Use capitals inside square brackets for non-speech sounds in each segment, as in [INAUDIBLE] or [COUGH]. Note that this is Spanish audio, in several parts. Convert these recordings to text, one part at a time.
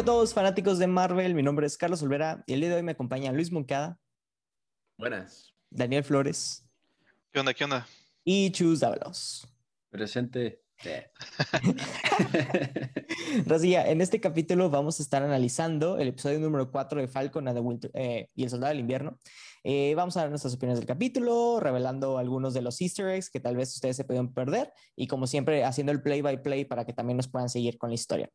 Hola a todos fanáticos de Marvel, mi nombre es Carlos Olvera y el día de hoy me acompaña Luis Moncada. Buenas. Daniel Flores. ¿Qué onda? ¿Qué onda? Y Chus Dávalos. Presente. [LAUGHS] Rosilla, en este capítulo vamos a estar analizando el episodio número 4 de Falcon eh, y el Soldado del Invierno. Eh, vamos a dar nuestras opiniones del capítulo, revelando algunos de los easter eggs que tal vez ustedes se pueden perder y como siempre haciendo el play by play para que también nos puedan seguir con la historia.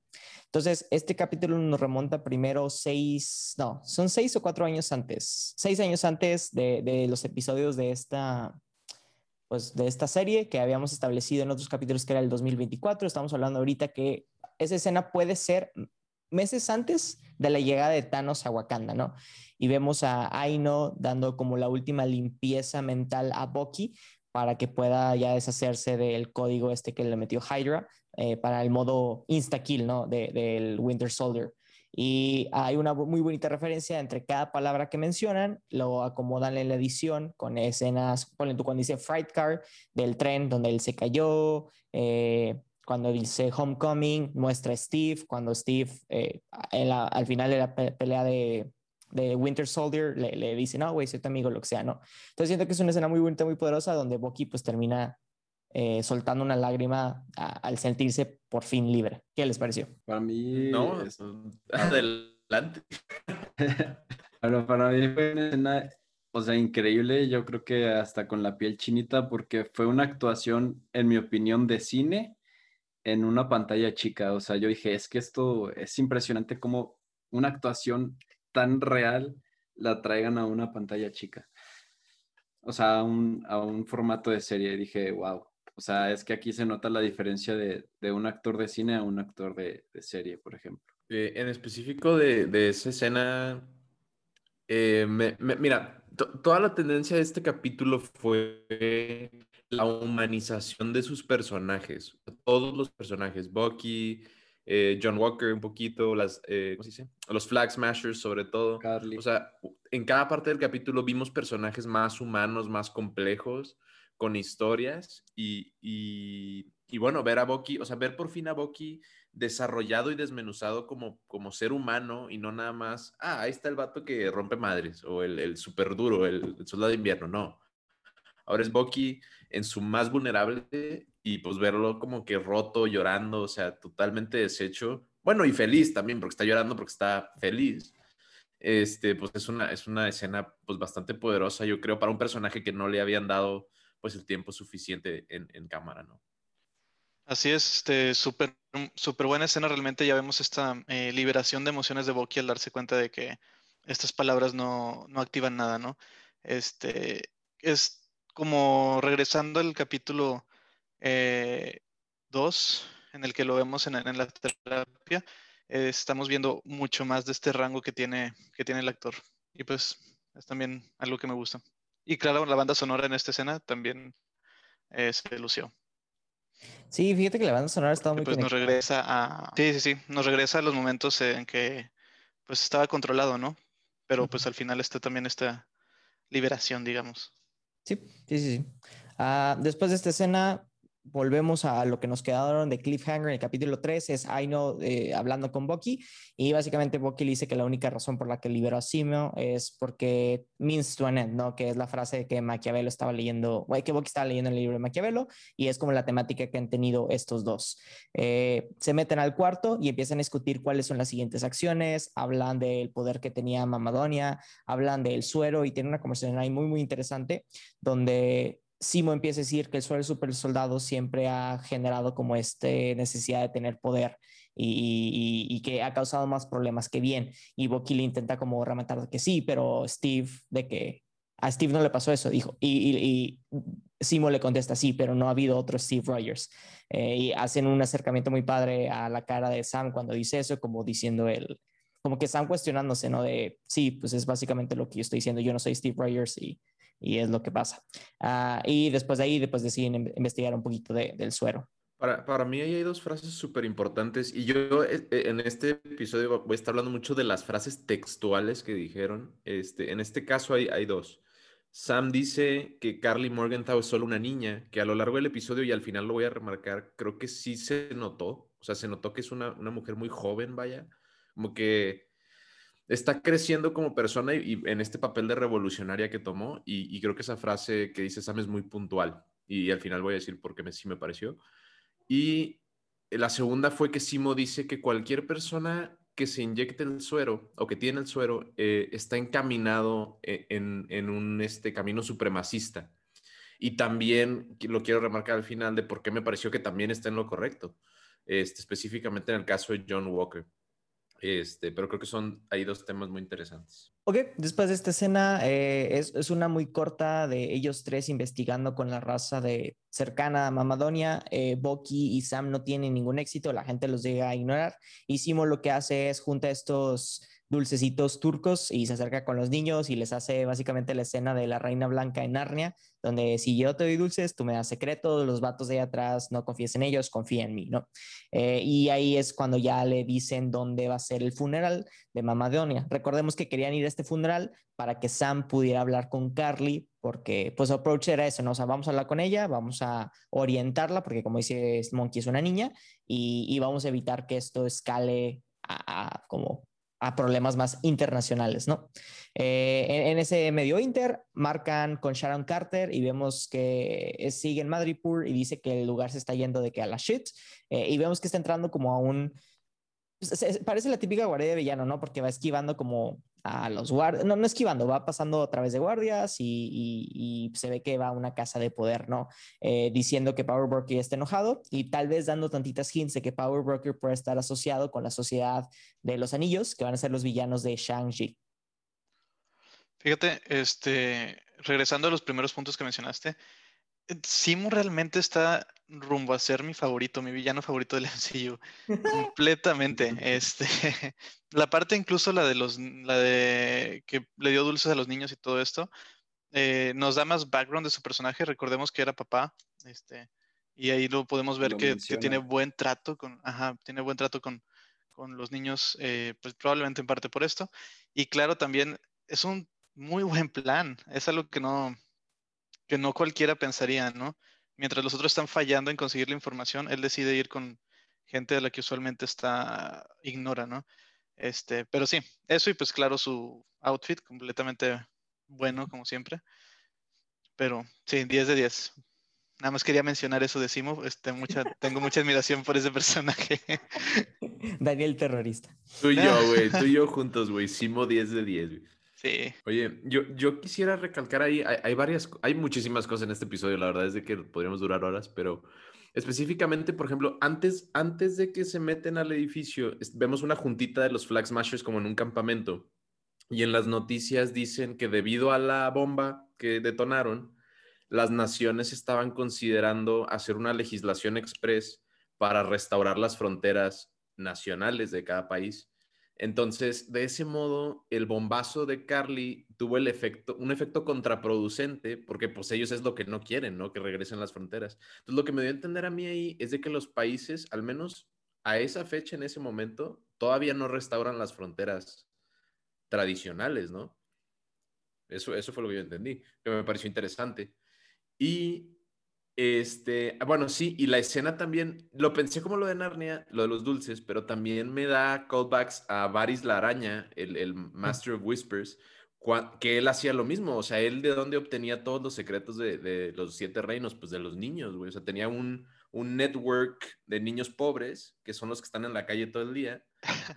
Entonces, este capítulo nos remonta primero seis, no, son seis o cuatro años antes, seis años antes de los episodios de esta, pues, de esta serie que habíamos establecido en otros capítulos que era el 2024. Estamos hablando ahorita que esa escena puede ser meses antes de la llegada de Thanos a Wakanda, ¿no? Y vemos a Aino dando como la última limpieza mental a Bucky para que pueda ya deshacerse del código este que le metió Hydra eh, para el modo insta-kill, ¿no? De, del Winter Soldier. Y hay una muy bonita referencia entre cada palabra que mencionan, lo acomodan en la edición con escenas, ponen tú cuando dice Fright Car del tren donde él se cayó, eh, cuando dice Homecoming, muestra a Steve, cuando Steve eh, al final de la pelea de, de Winter Soldier le, le dice, no, güey, soy tu amigo, lo que sea, ¿no? Entonces siento que es una escena muy bonita, muy poderosa, donde Bucky pues termina eh, soltando una lágrima a, al sentirse por fin libre. ¿Qué les pareció? Para mí... No, es... [LAUGHS] [LAUGHS] adelante. Pero para mí fue una escena, o sea, increíble, yo creo que hasta con la piel chinita, porque fue una actuación, en mi opinión, de cine en una pantalla chica. O sea, yo dije, es que esto es impresionante como una actuación tan real la traigan a una pantalla chica. O sea, a un, a un formato de serie. Y dije, wow. O sea, es que aquí se nota la diferencia de, de un actor de cine a un actor de, de serie, por ejemplo. Eh, en específico de, de esa escena, eh, me, me, mira, toda la tendencia de este capítulo fue la humanización de sus personajes, todos los personajes, Bucky, eh, John Walker un poquito, las, eh, ¿cómo se dice? Los Flag Smashers sobre todo. Carly. O sea, en cada parte del capítulo vimos personajes más humanos, más complejos, con historias y, y, y, bueno, ver a Bucky, o sea, ver por fin a Bucky desarrollado y desmenuzado como, como ser humano y no nada más, ah, ahí está el vato que rompe madres o el, el super duro, el, el soldado de invierno, no. Ahora es Bucky en su más vulnerable y pues verlo como que roto, llorando, o sea, totalmente deshecho. Bueno, y feliz también, porque está llorando, porque está feliz. Este, pues es una, es una escena pues bastante poderosa, yo creo, para un personaje que no le habían dado pues el tiempo suficiente en, cámara, ¿no? Así es, este, súper super buena escena, realmente ya vemos esta eh, liberación de emociones de Bucky al darse cuenta de que estas palabras no, no activan nada, ¿no? Este, es como regresando al capítulo 2, eh, en el que lo vemos en, en la terapia, eh, estamos viendo mucho más de este rango que tiene, que tiene el actor. Y pues es también algo que me gusta. Y claro, la banda sonora en esta escena también eh, se lució. Sí, fíjate que la banda sonora estaba muy Pues nos regresa a... Sí, sí, sí, nos regresa a los momentos en que pues estaba controlado, ¿no? Pero pues al final está también esta liberación, digamos. Sí, sí, sí. sí. Uh, después de esta escena, volvemos a lo que nos quedaron de Cliffhanger en el capítulo 3, es Aino eh, hablando con Bucky y básicamente Bucky le dice que la única razón por la que liberó a Simio es porque means to an end, ¿no? Que es la frase que Maquiavelo estaba leyendo, que Bucky estaba leyendo en el libro de Maquiavelo y es como la temática que han tenido estos dos. Eh, se meten al cuarto y empiezan a discutir cuáles son las siguientes acciones, hablan del poder que tenía Mamadonia, hablan del suero y tienen una conversación ahí muy, muy interesante donde Simo empieza a decir que el suelo super soldado siempre ha generado como esta necesidad de tener poder y, que ha causado más problemas que bien. Y Bucky le intenta como rematar que sí, pero Steve, de que a Steve no le pasó eso, dijo. Y, Simo le contesta sí, pero no ha habido otro Steve Rogers. Eh, y hacen un acercamiento muy padre a la cara de Sam cuando dice eso, como diciendo el, como que Sam cuestionándose, ¿no? De sí, pues es básicamente lo que yo estoy diciendo, yo no soy Steve Rogers y y es lo que pasa. Uh, y después de ahí, después deciden investigar un poquito de, del suero. Para, para mí hay dos frases súper importantes y yo eh, en este episodio voy a estar hablando mucho de las frases textuales que dijeron. Este, en este caso hay, hay dos. Sam dice que Carly Morgenthau es solo una niña, que a lo largo del episodio y al final lo voy a remarcar, creo que sí se notó, o sea, se notó que es una, una mujer muy joven, vaya, Como que está creciendo como persona y, en este papel de revolucionaria que tomó. Y, creo que esa frase que dice Sam es muy puntual. Y, al final voy a decir por qué me, sí me pareció. Y la segunda fue que Simo dice que cualquier persona que se inyecte el suero o que tiene el suero eh, está encaminado e, en, en, un este, camino supremacista. Y también lo quiero remarcar al final de por qué me pareció que también está en lo correcto, este, específicamente en el caso de John Walker. Este, pero creo que son hay dos temas muy interesantes. Ok, después de esta escena eh, es, es, una muy corta de ellos tres investigando con la raza de cercana a Mamadonia. Eh, Bucky y Sam no tienen ningún éxito, la gente los llega a ignorar. Y Simo lo que hace es junta estos dulcecitos turcos y se acerca con los niños y les hace básicamente la escena de la reina blanca en Narnia, donde si yo te doy dulces, tú me das secreto, los vatos de ahí atrás no confíes en ellos, confía en mí, ¿no? Eh, y ahí es cuando ya le dicen dónde va a ser el funeral de Mamá. Recordemos que querían ir a este funeral para que Sam pudiera hablar con Carly, porque pues approach era eso, ¿no? O sea, vamos a hablar con ella, vamos a orientarla, porque como dice Monkey es una niña, y, vamos a evitar que esto escale a como a problemas más internacionales, ¿no? Eh, en, ese medio inter marcan con Sharon Carter y vemos que sigue en Madripoor y dice que el lugar se está yendo de que a la shit eh, y vemos que está entrando como a un parece la típica guardia de villano, ¿no? Porque va esquivando como a los guardias, no, no esquivando, va pasando a través de guardias y, se ve que va a una casa de poder, ¿no? Eh, diciendo que Power Broker está enojado y tal vez dando tantitas hints de que Power Broker puede estar asociado con la sociedad de los anillos, que van a ser los villanos de Shang-Chi. Fíjate, este, regresando a los primeros puntos que mencionaste, Simu realmente está rumbo a ser mi favorito, mi villano favorito del [LAUGHS] MCU. [LAUGHS] Completamente. Este, [LAUGHS] la parte incluso la de los, la de que le dio dulces a los niños y todo esto, eh, nos da más background de su personaje. Recordemos que era papá, este, y ahí lo podemos ver que, tiene buen trato con, ajá, tiene buen trato con, con los niños, eh, pues probablemente en parte por esto. Y claro, también es un muy buen plan. Es algo que no, que no cualquiera pensaría, ¿no? Mientras los otros están fallando en conseguir la información, él decide ir con gente a la que usualmente está ignora, ¿no? Este, pero sí, eso y pues claro su outfit completamente bueno como siempre. Pero sí, 10 de 10. Nada más quería mencionar eso de Simo, este, mucha, tengo mucha admiración por ese personaje. [LAUGHS] Daniel terrorista. Tú y yo, güey, [LAUGHS] tú y yo juntos, güey, Simo 10 de 10, güey. Sí. Oye, yo, yo quisiera recalcar ahí, hay, varias, hay muchísimas cosas en este episodio, la verdad es de que podríamos durar horas, pero específicamente, por ejemplo, antes, antes de que se meten al edificio, vemos una juntita de los Flag Smashers como en un campamento, y en las noticias dicen que debido a la bomba que detonaron, las naciones estaban considerando hacer una legislación express para restaurar las fronteras nacionales de cada país entonces, de ese modo, el bombazo de Carly tuvo el efecto, un efecto contraproducente, porque pues ellos es lo que no quieren, ¿no? Que regresen las fronteras. Entonces, lo que me dio a entender a mí ahí es de que los países, al menos a esa fecha, en ese momento, todavía no restauran las fronteras tradicionales, ¿no? Eso, eso fue lo que yo entendí, que me pareció interesante. Y este, bueno, sí, y la escena también, lo pensé como lo de Narnia, lo de los dulces, pero también me da callbacks a Varys la araña, el, Master of Whispers, que él hacía lo mismo, o sea, él de dónde obtenía todos los secretos de, los siete reinos, pues de los niños, güey, o sea, tenía un, un network de niños pobres, que son los que están en la calle todo el día,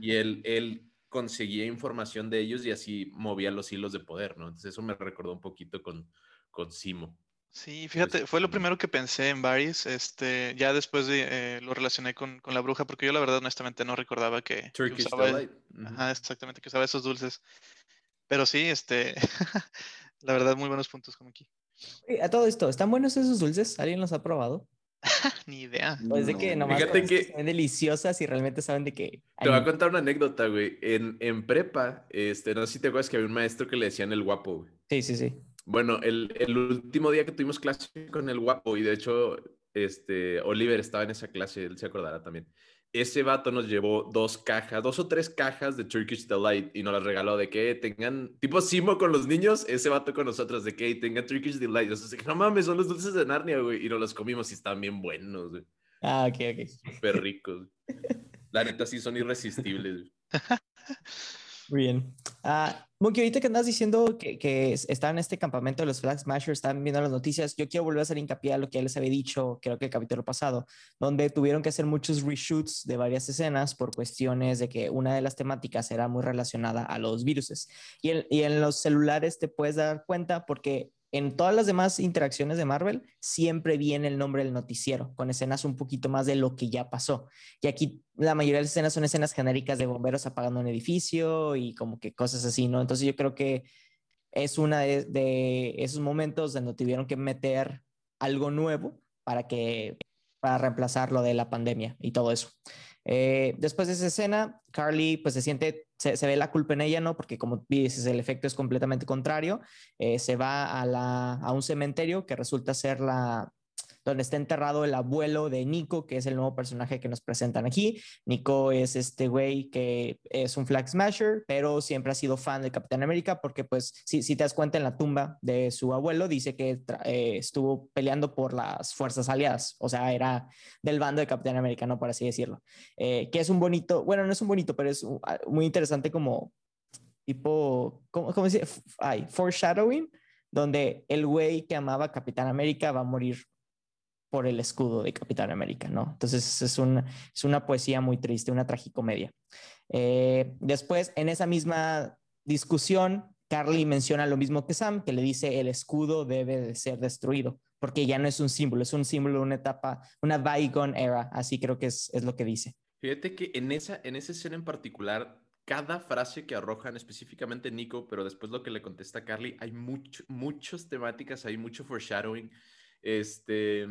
y él, él conseguía información de ellos y así movía los hilos de poder, ¿no? Entonces eso me recordó un poquito con, con Simo. Sí, fíjate, fue lo primero que pensé en Varys, este, ya después de, eh, lo relacioné con, la bruja, porque yo la verdad honestamente no recordaba que, usaba, ajá, exactamente, que usaba esos dulces. Pero sí, este, [LAUGHS] la verdad, muy buenos puntos como aquí. a todo esto, ¿están buenos esos dulces? ¿Alguien los ha probado? [LAUGHS] Ni idea. Pues de que nomás Fíjate que son deliciosas y realmente saben de que... Te voy a contar una anécdota, güey. En, en prepa, este, no sé si te acuerdas que había un maestro que le decían el guapo, güey. Sí, sí, sí. Bueno, el, el, último día que tuvimos clase con el guapo, y de hecho, este, Oliver estaba en esa clase, él se acordará también. Ese vato nos llevó dos cajas, dos o tres cajas de Turkish Delight y nos las regaló de que tengan, tipo Simo con los niños, ese vato con nosotros, de que tengan Turkish Delight. Sea, no mames, son los dulces de Narnia, güey. Y nos los comimos y están bien buenos, güey. Ah, ok, ok. Súper ricos. La neta sí son irresistibles. [LAUGHS] Muy bien. Uh, Monkey, ahorita que andas diciendo que, que están en este campamento de los Flag Smashers, están viendo las noticias, yo quiero volver a hacer hincapié a lo que ya les había dicho, creo que el capítulo pasado, donde tuvieron que hacer muchos reshoots de varias escenas por cuestiones de que una de las temáticas era muy relacionada a los viruses. Y y en los celulares te puedes dar cuenta porque en todas las demás interacciones de Marvel siempre viene el nombre del noticiero, con escenas un poquito más de lo que ya pasó. Y aquí la mayoría de las escenas son escenas genéricas de bomberos apagando un edificio y como que cosas así, ¿no? Entonces yo creo que es uno de, esos momentos donde tuvieron que meter algo nuevo para que para reemplazar lo de la pandemia y todo eso. Eh, después de esa escena, Carly pues se siente, se, ve la culpa en ella, ¿no? Porque como dices, el efecto es completamente contrario. Eh, se va a, la, a un cementerio que resulta ser la, donde está enterrado el abuelo de Nico, que es el nuevo personaje que nos presentan aquí. Nico es este güey que es un flag smasher, pero siempre ha sido fan de Capitán América porque pues si, si te das cuenta en la tumba de su abuelo dice que eh, estuvo peleando por las fuerzas aliadas, o sea, era del bando de Capitán América, no por así decirlo. Eh, que es un bonito, bueno, no es un bonito, pero es muy interesante como tipo, ¿cómo, cómo se dice? Ay, foreshadowing, donde el güey que amaba Capitán América va a morir por el escudo de Capitán América, ¿no? Entonces es, es una poesía muy triste, una tragicomedia. Eh, después, en esa misma discusión, Carly menciona lo mismo que Sam, que le dice el escudo debe de ser destruido, porque ya no es un símbolo, es un símbolo de una etapa, una bygone era, así creo que es, es lo que dice. Fíjate que en esa, en esa escena en particular, cada frase que arrojan, específicamente Nico, pero después lo que le contesta Carly, hay mucho, muchas temáticas, hay mucho foreshadowing. Este,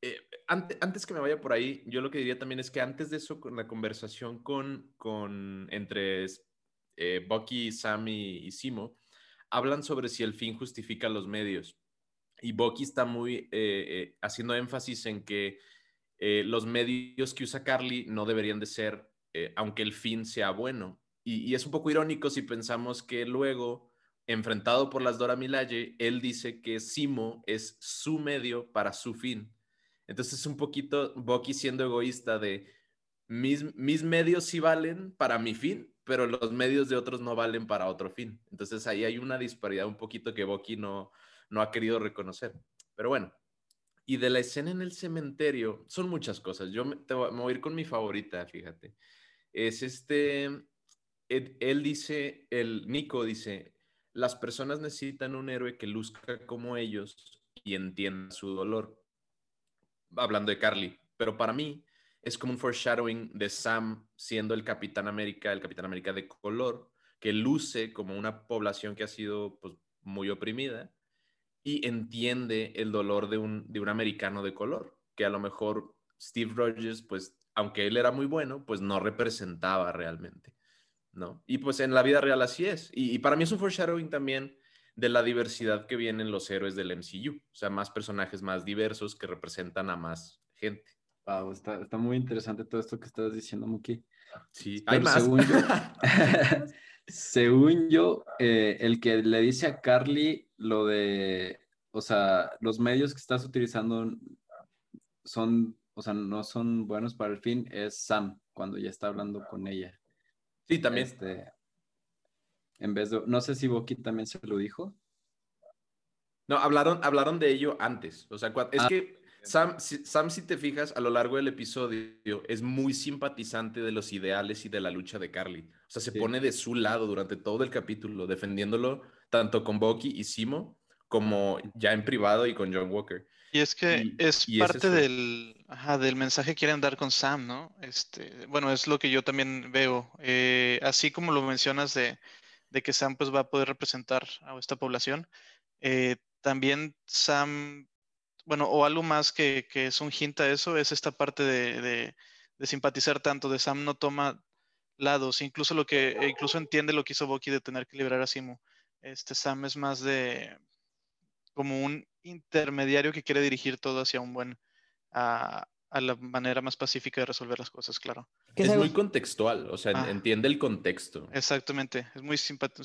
eh, antes, que me vaya por ahí, yo lo que diría también es que antes de eso, con la conversación con, con entre eh, Bucky, Sam y, Simo, hablan sobre si el fin justifica los medios. Y Bucky está muy eh, haciendo énfasis en que los medios que usa Carly no deberían de ser, aunque el fin sea bueno. Y, y, es un poco irónico si pensamos que luego, enfrentado por las Dora Milaje, él dice que Simo es su medio para su fin. Entonces es un poquito Bucky siendo egoísta de mis, mis medios sí valen para mi fin, pero los medios de otros no valen para otro fin. Entonces ahí hay una disparidad un poquito que Bucky no, no ha querido reconocer. Pero bueno, y de la escena en el cementerio, son muchas cosas. Yo me, voy a ir con mi favorita, fíjate. Es este, él dice, el Nico dice, las personas necesitan un héroe que luzca como ellos y entienda su dolor hablando de Carly, pero para mí es como un foreshadowing de Sam siendo el Capitán América, el Capitán América de color, que luce como una población que ha sido pues, muy oprimida y entiende el dolor de un, de un americano de color, que a lo mejor Steve Rogers, pues, aunque él era muy bueno, pues no representaba realmente, ¿no? Y pues en la vida real así es. Y, y para mí es un foreshadowing también de la diversidad que vienen los héroes del MCU, o sea, más personajes más diversos que representan a más gente. Wow, está, muy interesante todo esto que estás diciendo, Muki. Sí, hay más. Según yo, [LAUGHS] [LAUGHS] según yo eh, el que le dice a Carly lo de, o sea, los medios que estás utilizando son, o sea, no son buenos para el fin, es Sam, cuando ya está hablando con ella. Sí, también. Este, en vez de, no sé si Boki también se lo dijo. No, hablaron, hablaron de ello antes. O sea, es ah, que Sam si, Sam, si te fijas, a lo largo del episodio, es muy simpatizante de los ideales y de la lucha de Carly. O sea, se pone de su lado durante todo el capítulo, defendiéndolo tanto con Bucky y Simo, como ya en privado y con John Walker. Y es que es parte del, del mensaje que quieren dar con Sam, ¿no? Este, bueno, es lo que yo también veo. Eh, así como lo mencionas de de que Sam pues va a poder representar a esta población. Eh, también Sam, bueno, o algo más que, es un hint a eso, es esta parte de, simpatizar tanto, de Sam no toma lados, incluso lo que, e incluso entiende lo que hizo Bucky de tener que liberar a Simo. Este Sam es más de como un intermediario que quiere dirigir todo hacia un buen, a la manera más pacífica de resolver las cosas, claro. Es muy contextual, o sea, ah. entiende el contexto. Exactamente, es muy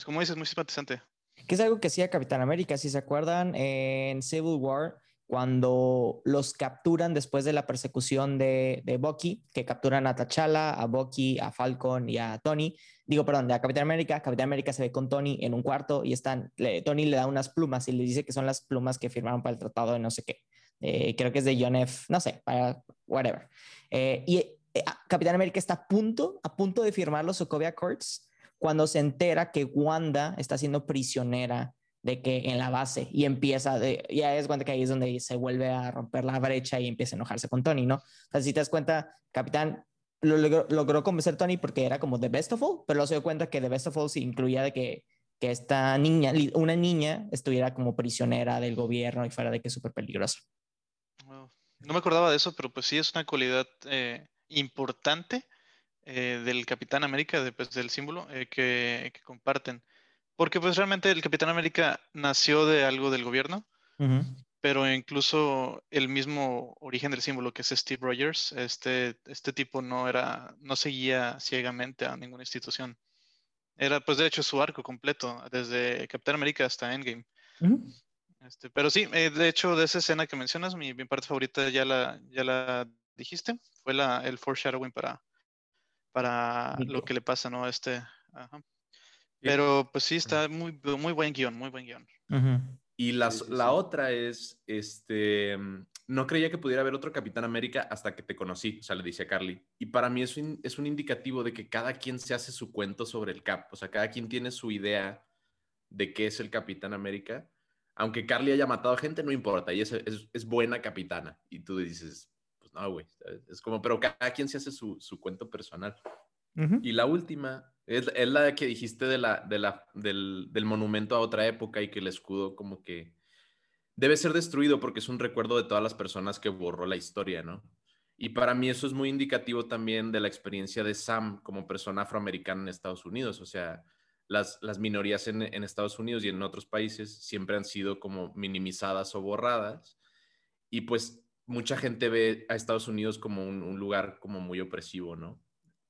como dices, muy simpatizante. Que es algo que hacía Capitán América, si se acuerdan, en Civil War cuando los capturan después de la persecución de, de Bucky, que capturan a T'Challa, a Bucky, a Falcon y a Tony. Digo, perdón, de a Capitán América. Capitán América se ve con Tony en un cuarto y están, Tony le da unas plumas y le dice que son las plumas que firmaron para el tratado de no sé qué. Eh, creo que es de John F., no sé, para whatever. Eh, y eh, Capitán América está a punto, a punto de firmar los Sokovia Accords cuando se entera que Wanda está siendo prisionera de que en la base y empieza, de, ya es cuenta que ahí es donde se vuelve a romper la brecha y empieza a enojarse con Tony, ¿no? O sea, si te das cuenta, Capitán lo logró, logró convencer a Tony porque era como The Best of All, pero luego se dio cuenta que The Best of All se incluía de que, que esta niña, una niña, estuviera como prisionera del gobierno y fuera de que es súper No me acordaba de eso, pero pues sí es una cualidad eh, importante eh, del Capitán América, de, pues, del símbolo eh, que, comparten. Porque pues realmente el Capitán América nació de algo del gobierno, pero incluso el mismo origen del símbolo, que es Steve Rogers, este, este tipo no era, no seguía ciegamente a ninguna institución. Era pues de hecho su arco completo, desde Capitán América hasta Endgame. Este, pero sí, eh, de hecho, de esa escena que mencionas, mi, parte favorita ya la, ya la dijiste, fue la, el foreshadowing para, para lo que le pasa, ¿no? Este, Pero pues sí, está muy, muy buen guion, muy buen guion. Y la, la otra es, este, no creía que pudiera haber otro Capitán América hasta que te conocí, o sea, le dice a Carly. Y para mí es un, es un indicativo de que cada quien se hace su cuento sobre el Cap, o sea, cada quien tiene su idea de qué es el Capitán América. Aunque Carly haya matado gente, no importa, y es, es, es buena capitana. Y tú dices, no, güey. Es como, pero cada quien se hace su, su cuento personal. Y la última es, es, la que dijiste de la, de la, del, del, monumento a otra época y que el escudo como que debe ser destruido porque es un recuerdo de todas las personas que borró la historia, ¿no? Y para mí eso es muy indicativo también de la experiencia de Sam como persona afroamericana en Estados Unidos. O sea, las, las minorías en, Estados Unidos y en otros países siempre han sido como minimizadas o borradas. Y pues mucha gente ve a Estados Unidos como un, lugar como muy opresivo, ¿no?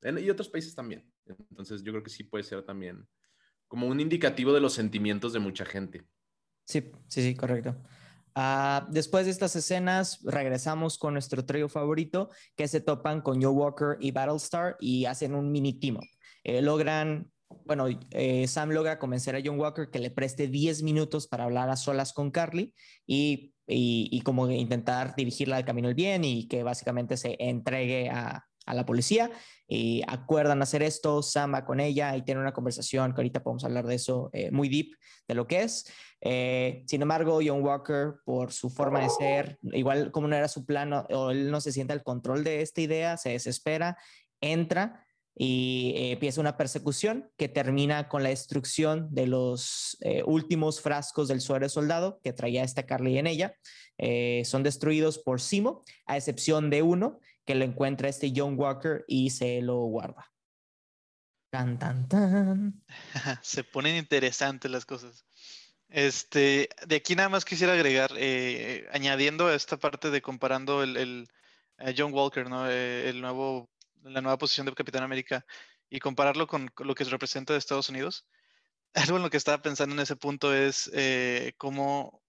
y otros países también. Entonces yo creo que sí puede ser también como un indicativo de los sentimientos de mucha gente. Sí, sí, sí, correcto. Ah, después de estas escenas, regresamos con nuestro trío favorito, que se topan con Joe Walker y Battlestar y hacen un mini team eh, logran, bueno, eh, Sam logra convencer a John Walker que le preste 10 minutos para hablar a solas con Carly y y, como intentar dirigirla al camino del bien y que básicamente se entregue a, la policía y acuerdan hacer esto, Sam va con ella y tiene una conversación que ahorita podemos hablar de eso eh, muy deep de lo que es. Eh, sin embargo, John Walker, por su forma de ser, igual como no era su plan o él no se siente al control de esta idea, se desespera, entra y eh, empieza una persecución que termina con la destrucción de los eh, últimos frascos del suero soldado que traía esta Carly en ella. Eh, son destruidos por Simo, a excepción de uno que lo encuentra este John Walker y se lo guarda. [LAUGHS] Se ponen interesantes las cosas. Este, de aquí nada más quisiera agregar, añadiendo esta parte de comparando el, el John Walker, ¿no? el nuevo la nueva posición de Capitán América y compararlo con lo que representa de Estados Unidos, [LAUGHS] algo en lo que estaba pensando en ese punto es eh, cómo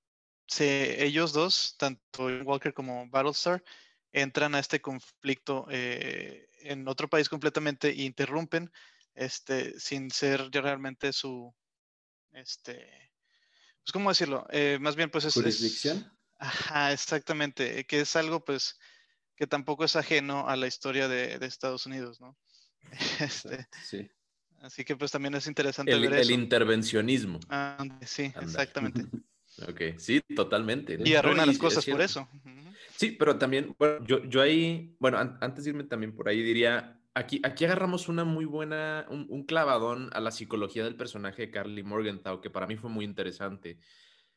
se, ellos dos, tanto Walker como Battlestar, entran a este conflicto eh, en otro país completamente e interrumpen este, sin ser realmente su, este, pues, ¿cómo decirlo? Eh, más bien, pues es... Jurisdicción. ajá, exactamente, que es algo, pues, que tampoco es ajeno a la historia de, Estados Unidos, ¿no? [LAUGHS] Este, sí. Así que pues también es interesante el, ver el intervencionismo. Ah, sí, exactamente. [LAUGHS] ok, sí, totalmente. Y arruina las cosas por eso. Sí, pero también, bueno, yo, yo ahí, bueno, antes de irme también por ahí diría, aquí, aquí agarramos una muy buena, un, un, clavadón a la psicología del personaje de Carly Morgenthau, que para mí fue muy interesante.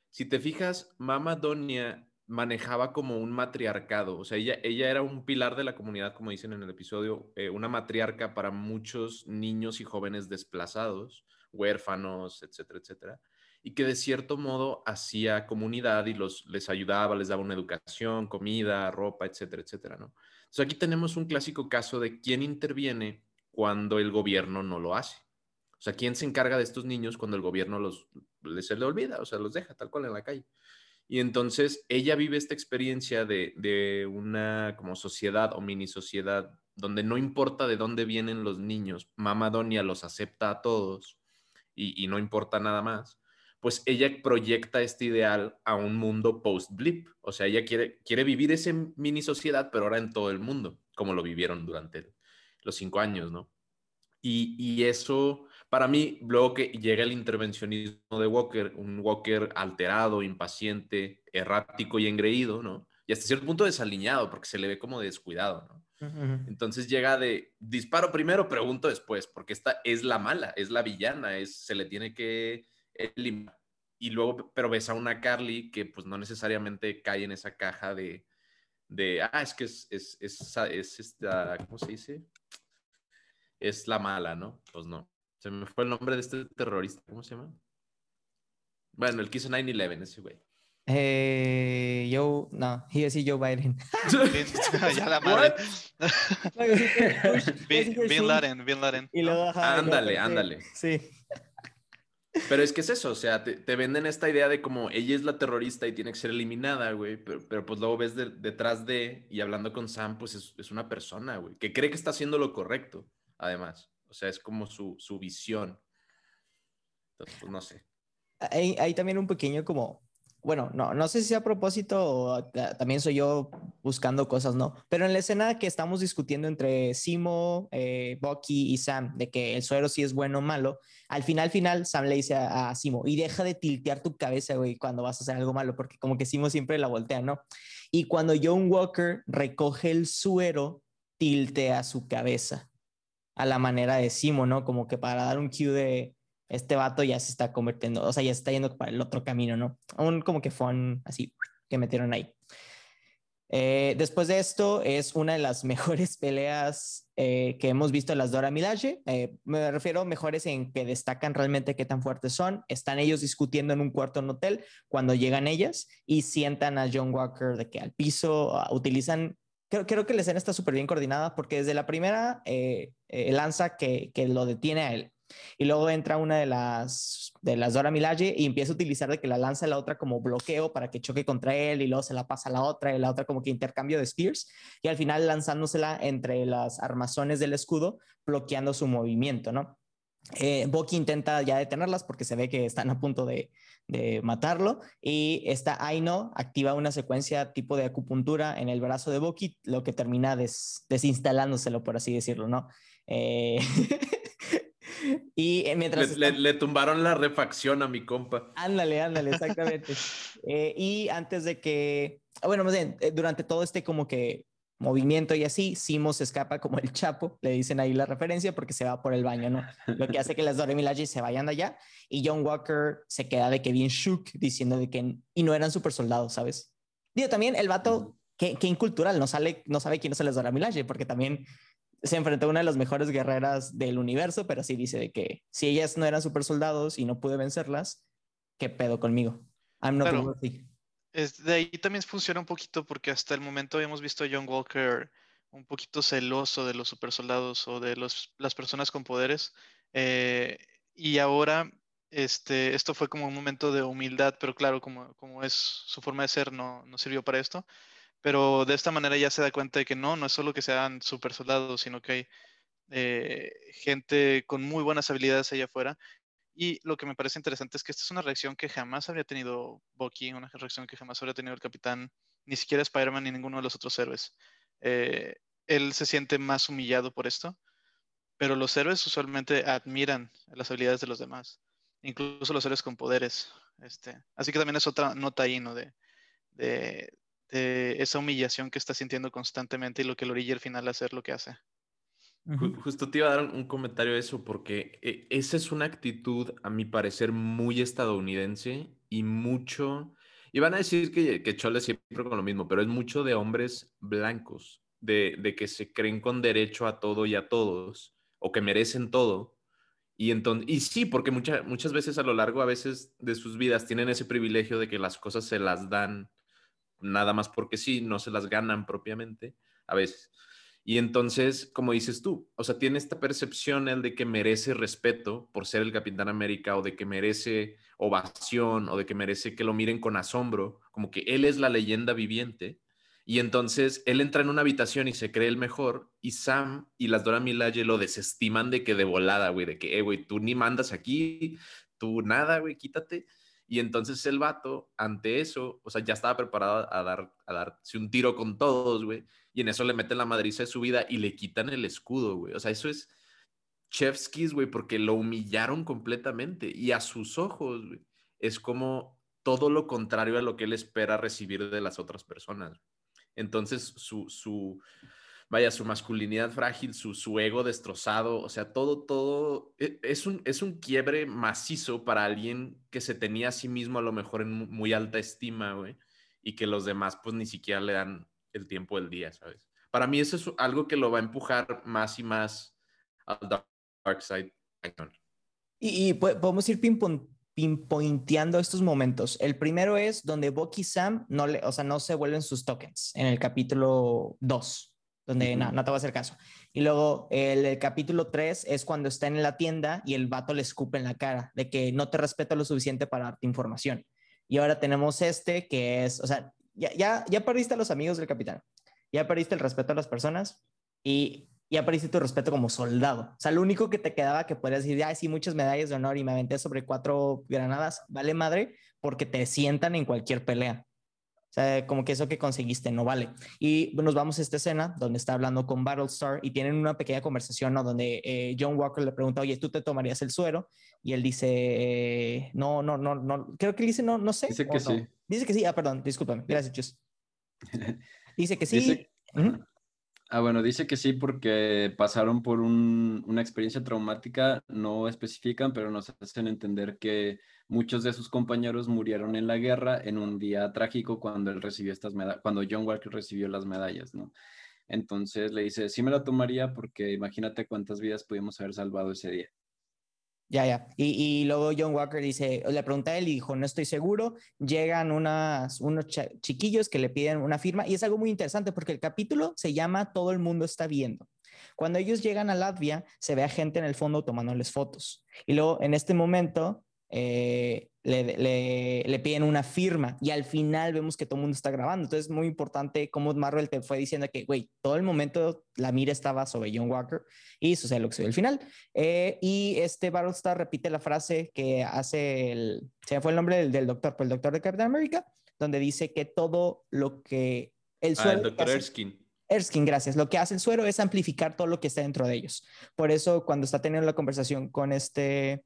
Si te fijas, Mama Donia manejaba como un matriarcado, o sea, ella, ella era un pilar de la comunidad, como dicen en el episodio, eh, una matriarca para muchos niños y jóvenes desplazados, huérfanos, etcétera, etcétera, y que de cierto modo hacía comunidad y los, les ayudaba, les daba una educación, comida, ropa, etcétera, etcétera, ¿no? Entonces aquí tenemos un clásico caso de quién interviene cuando el gobierno no lo hace. O sea, ¿quién se encarga de estos niños cuando el gobierno los, se le olvida? O sea, los deja tal cual en la calle. Y entonces ella vive esta experiencia de, de una como sociedad o mini sociedad donde no importa de dónde vienen los niños, Mama Donia los acepta a todos y, y no importa nada más pues ella proyecta este ideal a un mundo post-blip. O sea, ella quiere, quiere vivir esa mini sociedad, pero ahora en todo el mundo, como lo vivieron durante los cinco años, ¿no? Y, y, eso, para mí, luego que llega el intervencionismo de Walker, un Walker alterado, impaciente, errático y engreído, ¿no? Y hasta cierto punto desaliñado, porque se le ve como descuidado, ¿no? Entonces llega de disparo primero, pregunto después, porque esta es la mala, es la villana, es, se le tiene que y luego, pero ves a una Carly que pues no necesariamente cae en esa caja de, de ah, es que es, es, es, es esta, ¿cómo se dice? Es la mala, ¿no? Pues no. Se me fue el nombre de este terrorista, ¿cómo se llama? Bueno, el que hizo 9-11, ese güey. Eh, Joe, no, iba a decir Joe Biden. [LAUGHS] [LAUGHS] ya la madre. Bin Laden, Bin Laden. Y luego, ándale, ándale. Sí. Pero es que es eso, o sea, te, venden esta idea de como ella es la terrorista y tiene que ser eliminada, güey, pero, pues luego ves detrás de, y hablando con Sam, pues es, una persona, güey, que cree que está haciendo lo correcto, además. O sea, es como su, su visión. Entonces, pues no sé. Hay, también un pequeño como bueno, no, no sé si a propósito o también soy yo buscando cosas, ¿no? Pero en la escena que estamos discutiendo entre Simo, eh, Bucky y Sam, de que el suero sí es bueno o malo, al final, final, Sam le dice a, Simo, y deja de tiltear tu cabeza, güey, cuando vas a hacer algo malo, porque como que Simo siempre la voltea, ¿no? Y cuando John Walker recoge el suero, tiltea su cabeza a la manera de Simo, ¿no? Como que para dar un cue de, este vato ya se está convirtiendo, o sea, ya está yendo para el otro camino, ¿no? Un como que fue así que metieron ahí. Eh, después de esto es una de las [LAUGHS] mejores peleas eh, que hemos visto en las Dora Milaje. Eh, me refiero mejores en que destacan realmente qué tan fuertes son. Están ellos discutiendo en un cuarto en hotel cuando llegan ellas y sientan a John Walker de que al piso uh, utilizan. Creo, creo, que la escena está súper bien coordinada porque desde la primera lanza que, que lo detiene a él y luego entra una de las, de las Dora Milaje y empieza a utilizar de que la lanza a la otra como bloqueo para que choque contra él y luego se la pasa a la otra y la otra como que intercambio de spears y al final lanzándosela entre las armazones del escudo, bloqueando su movimiento, ¿no? Eh, intenta ya detenerlas porque se ve que están a punto de, de, matarlo y esta Aino activa una secuencia tipo de acupuntura en el brazo de Boki, lo que termina des, desinstalándoselo, por así decirlo, ¿no? Eh, [LAUGHS] Y eh, mientras... Le, tumbaron la refacción a mi compa. Ándale, ándale, [LAUGHS] exactamente. Eh, y antes de que, bueno, más bien, eh, durante todo este como que movimiento y así, Simo se escapa como el Chapo, le dicen ahí la referencia porque se va por el baño, ¿no? Lo que hace que las Dora Milaje se vayan de allá y John Walker se queda de que bien shook diciendo de que y no eran super soldados, ¿sabes? Digo, también el vato, qué, qué incultural, no, sale, no sabe quiénes son las Dora Milaje porque también se enfrentó a una de las mejores guerreras del universo, pero sí dice de que si ellas no eran super soldados y no pude vencerlas, ¿qué pedo conmigo? I'm not de ahí también funciona un poquito porque hasta el momento habíamos visto a John Walker un poquito celoso de los super soldados o de los, las personas con poderes. Eh, y ahora este, esto fue como un momento de humildad, pero claro, como, como es su forma de ser, no, no sirvió para esto pero de esta manera ya se da cuenta de que no, no es solo que sean super soldados, sino que hay eh, gente con muy buenas habilidades allá afuera. Y lo que me parece interesante es que esta es una reacción que jamás habría tenido Bucky, una reacción que jamás habría tenido el capitán, ni siquiera Spider-Man ni ninguno de los otros héroes. Eh, él se siente más humillado por esto, pero los héroes usualmente admiran las habilidades de los demás, incluso los héroes con poderes. Este. Así que también es otra nota ahí, ¿no? de, de esa humillación que está sintiendo constantemente y lo que lo orilla al final a hacer lo que hace. Justo te iba a dar un comentario de eso, porque eh, esa es una actitud, a mi parecer, muy estadounidense y mucho. Iban a decir que, que Chole siempre con lo mismo, pero es mucho de hombres blancos, de, de, que se creen con derecho a todo y a todos, o que merecen todo. Y, entonces, y sí, porque muchas veces a lo largo a veces de sus vidas tienen ese privilegio de que las cosas se las dan nada más porque sí, no se las ganan propiamente a veces. Y entonces, como dices tú, o sea, tiene esta percepción el de que merece respeto por ser el Capitán América o de que merece ovación o de que merece que lo miren con asombro como que él es la leyenda viviente. Y entonces él entra en una habitación y se cree el mejor, y Sam y las Dora Milaje lo desestiman de que de volada, güey, de que, eh, güey, tú ni mandas aquí, tú nada, güey, quítate. Y entonces el vato, ante eso, o sea, ya estaba preparado a, dar, a darse un tiro con todos, güey. Y en eso le meten la madriza de su vida y le quitan el escudo, güey. O sea, eso es Chevskis, güey, porque lo humillaron completamente. Y a sus ojos, es como todo lo contrario a lo que él espera recibir de las otras personas. Entonces, su, su, vaya, su masculinidad frágil, su, su ego destrozado, o sea, todo, todo, e, es un, es un quiebre macizo para alguien que se tenía a sí mismo a lo mejor en muy alta estima, güey, y que los demás pues ni siquiera le dan el tiempo del día, ¿sabes? Para mí eso es algo que lo va a empujar más y más al Dark Side. Y, y podemos ir pinpointeando estos momentos. El primero es donde Bucky y Sam no, le, o sea, no se vuelven sus tokens en el capítulo 2 donde no, no te va a hacer caso. Y luego el, capítulo 3 es cuando está en la tienda y el vato le escupe en la cara de que no te respeto lo suficiente para darte información. Y ahora tenemos este que es, o sea, ya, ya, ya perdiste a los amigos del capitán, ya perdiste el respeto a las personas y ya perdiste tu respeto como soldado. O sea, lo único que te quedaba que podrías decir, ay, sí, muchas medallas de honor y me aventé sobre cuatro granadas, vale madre, porque te sientan en cualquier pelea. Sea, como que eso que conseguiste no vale. Y nos vamos a esta escena donde está hablando con Battlestar y tienen una pequeña conversación ¿no? donde eh, John Walker le pregunta, oye, ¿tú te tomarías el suero? Y él dice, no, no, no, no, creo que dice, no, no sé. Dice que sí. Dice que sí, ah, perdón, discúlpame, gracias, Chus. [LAUGHS] Dice que sí. Ah, bueno, dice que sí porque pasaron por una experiencia traumática, no especifican, pero nos hacen entender que muchos de sus compañeros murieron en la guerra en un día trágico cuando él recibió estas medallas, cuando John Walker recibió las medallas, ¿no? Entonces le dice, sí me la tomaría porque imagínate cuántas vidas pudimos haber salvado ese día. Ya, ya. Y, luego John Walker dice, le pregunta a él y dijo, no estoy seguro. Llegan unos chiquillos que le piden una firma y es algo muy interesante porque el capítulo se llama Todo el mundo está viendo. Cuando ellos llegan a Latvia, se ve a gente en el fondo tomándoles fotos. Y luego en este momento eh, le, le, piden una firma y al final vemos que todo el mundo está grabando. Entonces es muy importante cómo Marvel te fue diciendo que, güey, todo el momento la mira estaba sobre John Walker y sucede lo que sucedió al final. Eh, y este Battlestar repite la frase que hace el, se fue el nombre del, del doctor, pues el doctor de Captain America, donde dice que todo lo que el suelo... Ah, el doctor Erskine. Erskine, gracias. Lo que hace el suero es amplificar todo lo que está dentro de ellos. Por eso, cuando está teniendo la conversación con este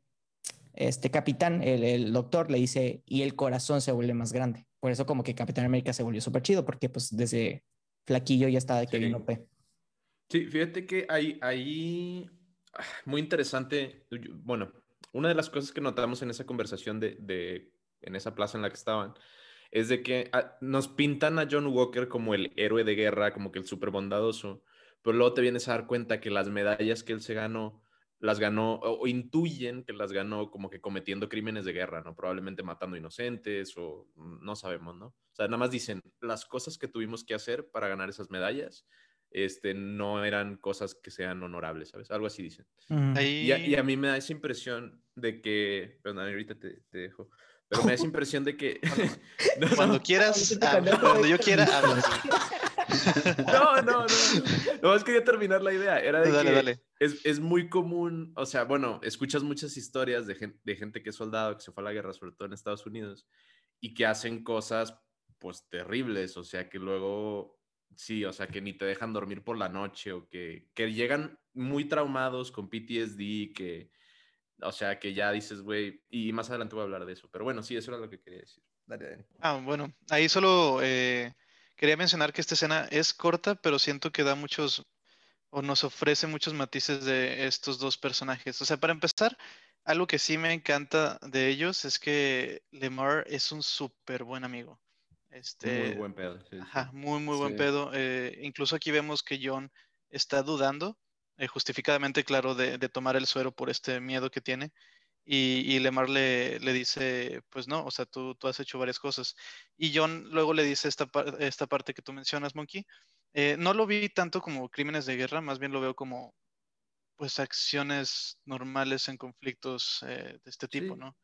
este capitán, el, doctor, le dice, y el corazón se vuelve más grande. Por eso como que Capitán América se volvió súper chido, porque pues desde flaquillo ya estaba de vino P. Sí, fíjate que ahí, ah, muy interesante, bueno, una de las cosas que notamos en esa conversación de, de en esa plaza en la que estaban, es de que ah, nos pintan a John Walker como el héroe de guerra, como que el súper bondadoso, pero luego te vienes a dar cuenta que las medallas que él se ganó las ganó o, intuyen que las ganó como que cometiendo crímenes de guerra, ¿no? Probablemente matando inocentes o no sabemos, ¿no? O sea, nada más dicen, las cosas que tuvimos que hacer para ganar esas medallas, este, no eran cosas que sean honorables, ¿sabes? Algo así dicen. Y, a, mí me da esa impresión de que, perdón, ahorita te, dejo, pero me da [LAUGHS] esa impresión de que... cuando [LAUGHS] quieras, [LAUGHS] cuando yo quiera, no, [LAUGHS] no, no. No, más quería terminar la idea. Era de que Es, es, muy común, o sea, bueno, escuchas muchas historias de gente, de gente que es soldado, que se fue a la guerra, sobre todo en Estados Unidos, y que hacen cosas, pues, terribles, o sea, que luego, sí, o sea, que ni te dejan dormir por la noche, o que, que llegan muy traumados con PTSD, que, o sea, que ya dices, güey, y más adelante voy a hablar de eso, pero bueno, sí, eso era lo que quería decir. Dale, Dani. Ah, bueno, ahí solo... Eh Quería mencionar que esta escena es corta, pero siento que da muchos o nos ofrece muchos matices de estos dos personajes. O sea, para empezar, algo que sí me encanta de ellos es que Lemar es un súper buen amigo. Este, muy buen pedo. ajá, muy, muy buen pedo. Eh, incluso aquí vemos que John está dudando, eh, justificadamente, claro, de, de, tomar el suero por este miedo que tiene. Y, Lemar le, le, dice, pues no, o sea, tú, tú, has hecho varias cosas. Y John luego le dice esta, esta parte que tú mencionas, Monkey. Eh, no lo vi tanto como crímenes de guerra, más bien lo veo como, pues, acciones normales en conflictos eh, de este tipo, ¿no?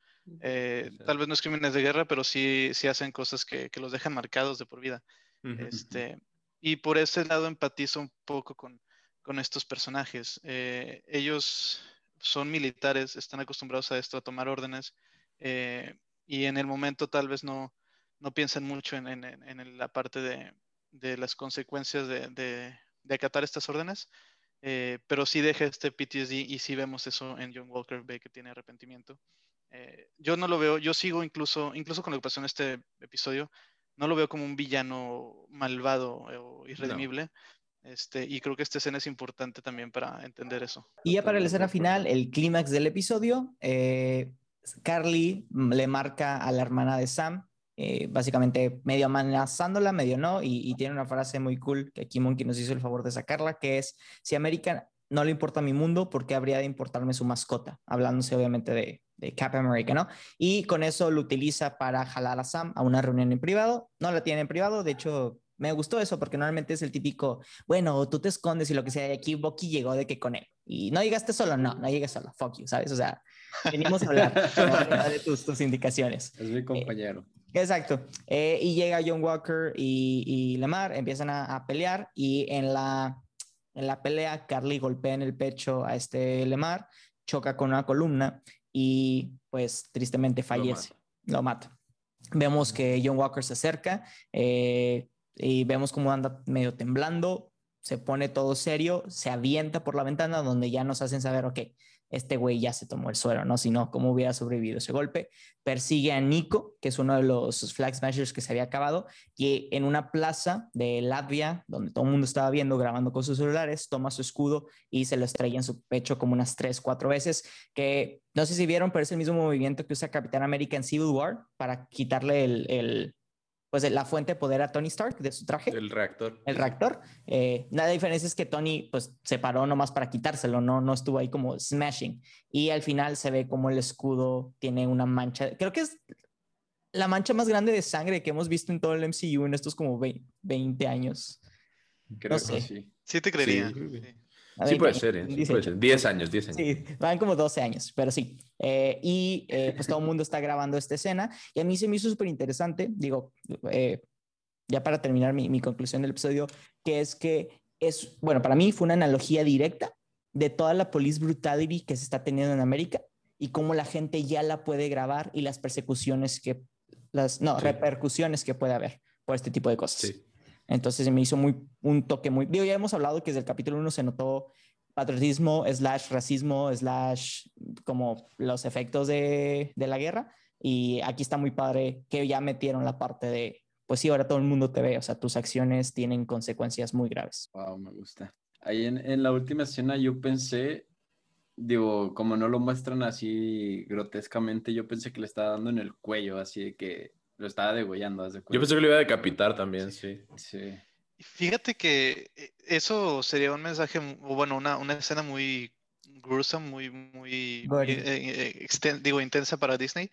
Eh, tal vez no es crímenes de guerra, pero sí, sí hacen cosas que, que los dejan marcados de por vida. Este, y por ese lado empatizo un poco con, con estos personajes. Eh, ellos son militares, están acostumbrados a esto, a tomar órdenes, eh, y en el momento tal vez no, no piensan mucho en, en, en la parte de, de, las consecuencias de, de, de acatar estas órdenes. Eh, pero sí deja este PTSD y sí vemos eso en John Walker, ve que tiene arrepentimiento. Eh, yo no lo veo, yo sigo incluso, incluso con lo que pasó en este episodio, no lo veo como un villano malvado o irredimible. Este, y creo que esta escena es importante también para entender eso. Y ya para la escena final, el clímax del episodio, eh, Carly le marca a la hermana de Sam eh, básicamente medio amenazándola, medio no, y, tiene una frase muy cool que aquí Monkey nos hizo el favor de sacarla, que es, si América no le importa mi mundo, ¿por qué habría de importarme su mascota? Hablándose obviamente de, de Cap America, ¿no? Y con eso lo utiliza para jalar a Sam a una reunión en privado, no la tiene en privado, de hecho me gustó eso porque normalmente es el típico, bueno, tú te escondes y lo que sea, y aquí Bucky llegó de que con él. Y no llegaste solo, no, no llegues solo, fuck you, ¿sabes? O sea, venimos a hablar [LAUGHS] de tus, tus, indicaciones. Es mi compañero. Exacto. Eh, y llega John Walker y, y Lamar, empiezan a, pelear y en la, en la pelea Carly golpea en el pecho a este Lemar, choca con una columna y pues tristemente fallece, lo mata. Vemos que John Walker se acerca eh, y vemos cómo anda medio temblando, se pone todo serio, se avienta por la ventana donde ya nos hacen saber, ok, este güey ya se tomó el suero, ¿no? Si no, ¿cómo hubiera sobrevivido ese golpe? Persigue a Nico, que es uno de los Flag Smashers que se había acabado, y en una plaza de Latvia, donde todo el mundo estaba viendo, grabando con sus celulares, toma su escudo y se lo estrella en su pecho como unas tres, cuatro veces, que no sé si vieron, pero es el mismo movimiento que usa Capitán América en Civil War para quitarle el pues la fuente de poder a Tony Stark de su traje. El reactor. El reactor. Eh, la diferencia es que Tony pues se paró nomás para quitárselo, no, no estuvo ahí como smashing. Y al final se ve como el escudo tiene una mancha, creo que es la mancha más grande de sangre que hemos visto en todo el MCU en estos como 20 años. Creo que sí. Sí te creería. Sí. Sí puede ser, ¿eh? sí puede ser. 10 años, 10 años. Sí, van como 12 años, pero sí. Eh, y eh, pues todo el mundo está grabando esta escena y a mí se me hizo súper interesante, digo, eh, ya para terminar mi, mi, conclusión del episodio, que es que es, bueno, para mí fue una analogía directa de toda la police brutality que se está teniendo en América y cómo la gente ya la puede grabar y las persecuciones que, las, no, sí. repercusiones que puede haber por este tipo de cosas. Sí. Entonces se me hizo muy, un toque muy, digo, ya hemos hablado que desde el capítulo 1 se notó patriotismo, slash racismo, slash como los efectos de, de, la guerra. Y aquí está muy padre que ya metieron la parte de, pues sí, ahora todo el mundo te ve, o sea, tus acciones tienen consecuencias muy graves. Wow, me gusta. Ahí en, en la última escena yo pensé, digo, como no lo muestran así grotescamente, yo pensé que le estaba dando en el cuello, así de que lo estaba degollando. Yo pensé que lo iba a decapitar también, sí. Sí. Fíjate que eh, eso sería un mensaje, o bueno, una, una escena muy gruesome, muy, muy, muy eh, eh, digo, intensa para Disney.